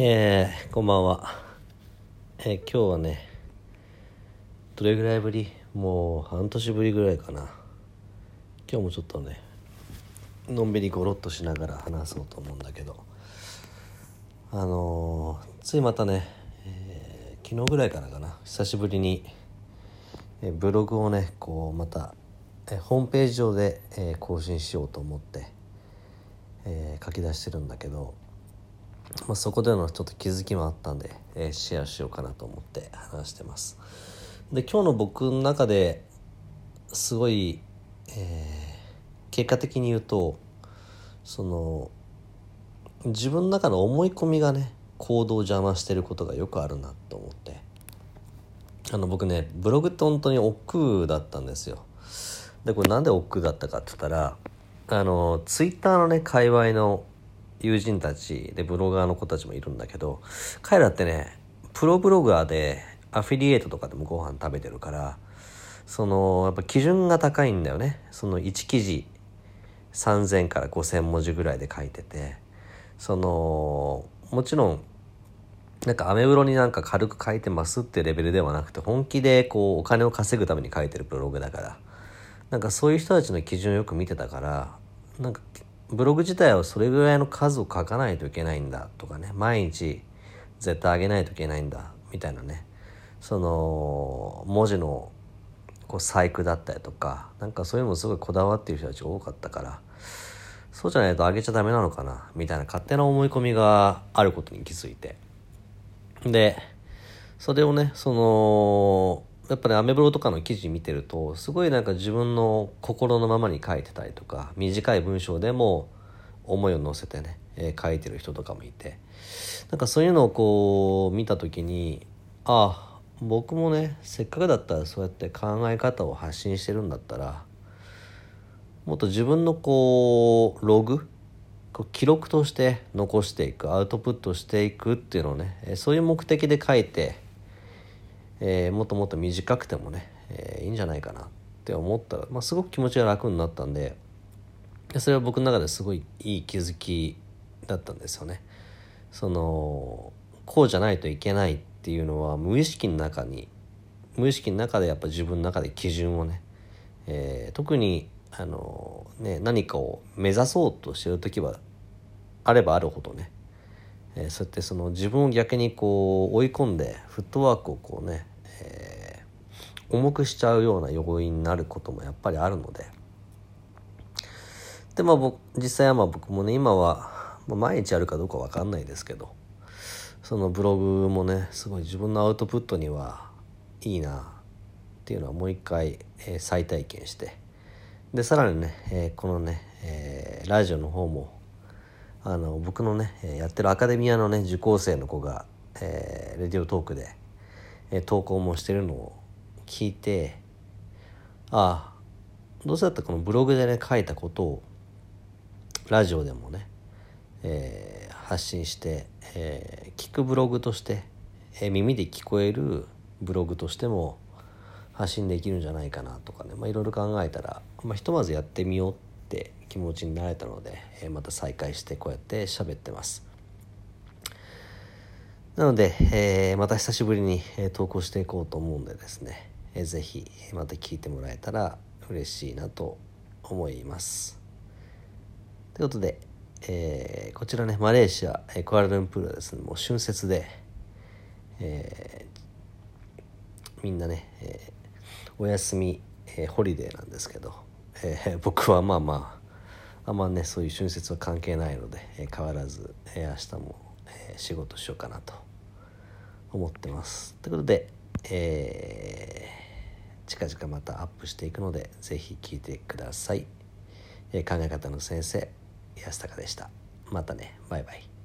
えー、こんばんは、えー、今日はねどれぐらいぶり？もう半年ぶりぐらいかな。今日もちょっとねのんびりゴロッとしながら話そうと思うんだけど。あのー、ついまたね、えー、昨日ぐらいからかな。久しぶりに、え、ブログをねこうまた、え、ホームページ上で、え、更新しようと思って、え、書き出してるんだけど。まあ、そこでのちょっと気づきもあったんで、えー、シェアしようかなと思って話してます。で今日の僕の中ですごい、えー、結果的に言うとその自分の中の思い込みがね行動を邪魔してることがよくあるなと思って。あの僕ねブログって本当に億劫だったんですよ。でこれなんで億劫だったかって言ったらあのツイッターのね界隈の友人たちでブロガーの子たちもいるんだけど彼らってねプロブロガーでアフィリエイトとかでもご飯食べてるからそのやっぱ基準が高いんだよね。その1記事3,000から5,000文字ぐらいで書いててそのもちろんなんかアメブロになんか軽く書いてますってレベルではなくて本気でこうお金を稼ぐために書いてるブログだからなんかそういう人たちの基準をよく見てたからなんかブログ自体はそれぐらいの数を書かないといけないんだとかね。毎日絶対上げないといけないんだみたいなね。その文字のこう細工だったりとかなんかそういうのもすごいこだわっている人たち多かったからそうじゃないと上げちゃダメなのかなみたいな勝手な思い込みがあることに気づいて。でそれをねそのやっぱりアメブロとかの記事見てるとすごいなんか自分の心のままに書いてたりとか短い文章でも思いを乗せてね、えー、書いてる人とかもいて。なんかそういうのをこう見た時にああ僕もねせっかくだったらそうやって考え方を発信してるんだったらもっと自分のこうログ記録として残していくアウトプットしていくっていうのをねそういう目的で書いてえー、もっともっと短くてもね、えー、いいんじゃないかなって思ったら、まあ、すごく気持ちが楽になったんでそれは僕の中ですごいいい気づきだったんですよね。そのこうじゃないといけないっていうのは無意識の中に無意識の中でやっぱ自分の中で基準をね、えー、特にあの、ね、何かを目指そうとしてる時はあればあるほどねえー、そうやってその自分を逆にこう追い込んでフットワークをこうね、えー、重くしちゃうような要因になることもやっぱりあるので。でまあ僕実際はまあ僕もね今は、まあ、毎日やるかどうか分かんないですけどそのブログもねすごい自分のアウトプットにはいいなっていうのはもう一回、えー、再体験して。でさらにね、えー、このね、えー、ラジオの方もあの僕のねやってるアカデミアのね受講生の子が、えー、レディオトークで、えー、投稿もしてるのを聞いてああどうせだったらこのブログでね書いたことをラジオでもね、えー、発信して、えー、聞くブログとして、えー、耳で聞こえるブログとしても発信できるんじゃないかなとかね、まあ、いろいろ考えたら、まあ、ひとまずやってみようって気持ちになれたので、えまた再開してこうやって喋ってます。なので、え、また久しぶりに、投稿していこうと思うんでですね、えー、ぜひまた聞いてもらえたら嬉しいなと思います。ということで、えー、こちらねマレーシア、えクアラルンプールはですねもう春節で、えー、みんなね、えー、お休み、えー、ホリデーなんですけど、えー、僕はまあまああんまねそういう春節は関係ないので、えー、変わらず、えー、明日も、え、仕事しようかなと思ってます。ということで、え、近々またアップしていくので是非聞いてください、え、考え方の先生安高でした。またね。バイバイ。